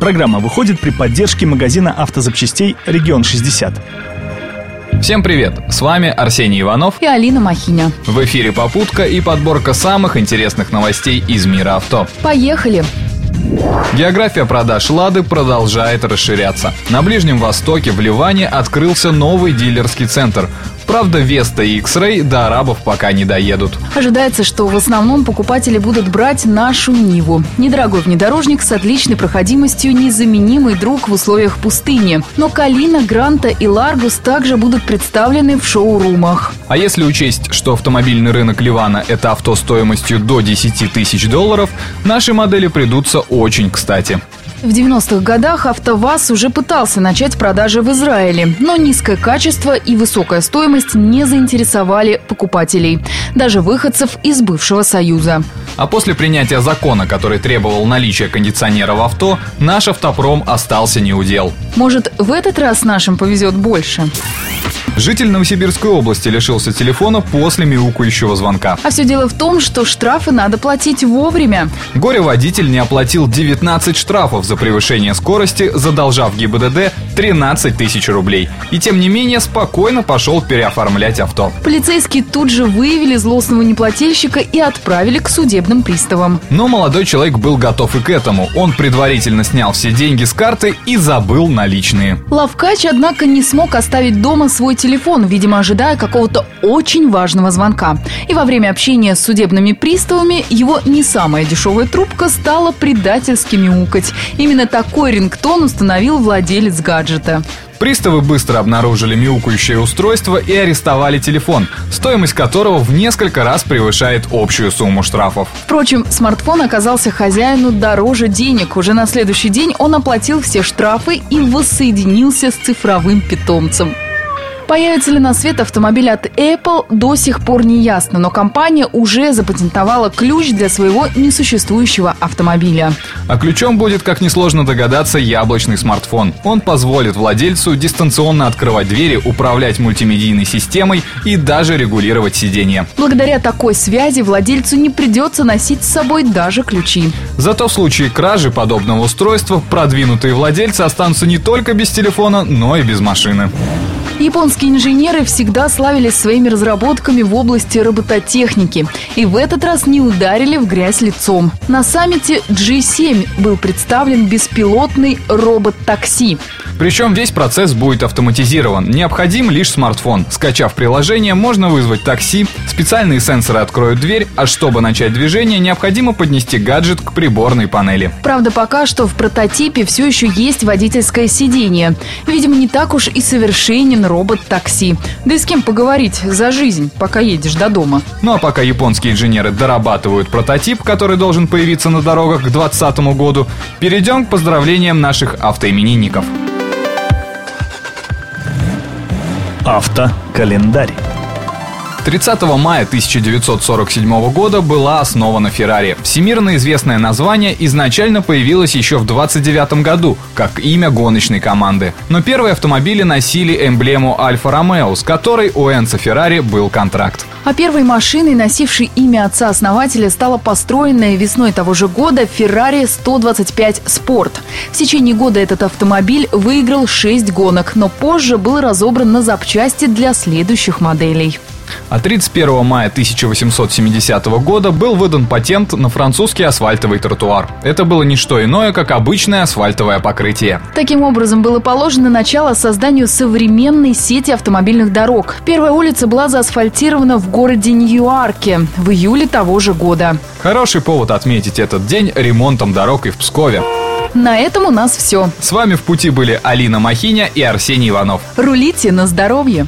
Программа выходит при поддержке магазина автозапчастей «Регион 60». Всем привет! С вами Арсений Иванов и Алина Махиня. В эфире «Попутка» и подборка самых интересных новостей из мира авто. Поехали! География продаж «Лады» продолжает расширяться. На Ближнем Востоке в Ливане открылся новый дилерский центр. Правда, Веста и X-Ray до арабов пока не доедут. Ожидается, что в основном покупатели будут брать нашу Ниву. Недорогой внедорожник с отличной проходимостью, незаменимый друг в условиях пустыни. Но Калина, Гранта и Ларгус также будут представлены в шоурумах. А если учесть, что автомобильный рынок Ливана – это авто стоимостью до 10 тысяч долларов, наши модели придутся очень кстати. В 90-х годах АвтоВАЗ уже пытался начать продажи в Израиле, но низкое качество и высокая стоимость не заинтересовали покупателей, даже выходцев из бывшего Союза. А после принятия закона, который требовал наличия кондиционера в авто, наш автопром остался неудел. Может, в этот раз нашим повезет больше? Житель Новосибирской области лишился телефона после мяукающего звонка. А все дело в том, что штрафы надо платить вовремя. Горе-водитель не оплатил 19 штрафов за превышение скорости, задолжав ГИБДД 13 тысяч рублей. И тем не менее спокойно пошел переоформлять авто. Полицейские тут же выявили злостного неплательщика и отправили к судебным приставам. Но молодой человек был готов и к этому. Он предварительно снял все деньги с карты и забыл наличные. Лавкач, однако, не смог оставить дома свой телефон, видимо, ожидая какого-то очень важного звонка. И во время общения с судебными приставами его не самая дешевая трубка стала предательски мяукать. Именно такой рингтон установил владелец гаджета. Приставы быстро обнаружили мяукающее устройство и арестовали телефон, стоимость которого в несколько раз превышает общую сумму штрафов. Впрочем, смартфон оказался хозяину дороже денег. Уже на следующий день он оплатил все штрафы и воссоединился с цифровым питомцем. Появится ли на свет автомобиль от Apple, до сих пор не ясно, но компания уже запатентовала ключ для своего несуществующего автомобиля. А ключом будет, как несложно догадаться, яблочный смартфон. Он позволит владельцу дистанционно открывать двери, управлять мультимедийной системой и даже регулировать сиденье. Благодаря такой связи владельцу не придется носить с собой даже ключи. Зато в случае кражи подобного устройства продвинутые владельцы останутся не только без телефона, но и без машины. Японские инженеры всегда славились своими разработками в области робототехники. И в этот раз не ударили в грязь лицом. На саммите G7 был представлен беспилотный робот-такси. Причем весь процесс будет автоматизирован. Необходим лишь смартфон. Скачав приложение, можно вызвать такси, специальные сенсоры откроют дверь, а чтобы начать движение, необходимо поднести гаджет к приборной панели. Правда, пока что в прототипе все еще есть водительское сиденье. Видимо, не так уж и совершенен робот-такси. Да и с кем поговорить за жизнь, пока едешь до дома. Ну а пока японские инженеры дорабатывают прототип, который должен появиться на дорогах к 2020 году, перейдем к поздравлениям наших автоименинников. Автокалендарь. 30 мая 1947 года была основана Ferrari. Всемирно известное название изначально появилось еще в 29 году, как имя гоночной команды. Но первые автомобили носили эмблему Альфа Ромео, с которой у Энца Феррари был контракт. А первой машиной, носившей имя отца-основателя, стала построенная весной того же года Ferrari 125 Sport. В течение года этот автомобиль выиграл 6 гонок, но позже был разобран на запчасти для следующих моделей. А 31 мая 1870 года был выдан патент на французский асфальтовый тротуар. Это было не что иное, как обычное асфальтовое покрытие. Таким образом, было положено начало созданию современной сети автомобильных дорог. Первая улица была заасфальтирована в городе Ньюарке в июле того же года. Хороший повод отметить этот день ремонтом дорог и в Пскове. На этом у нас все. С вами в пути были Алина Махиня и Арсений Иванов. Рулите на здоровье!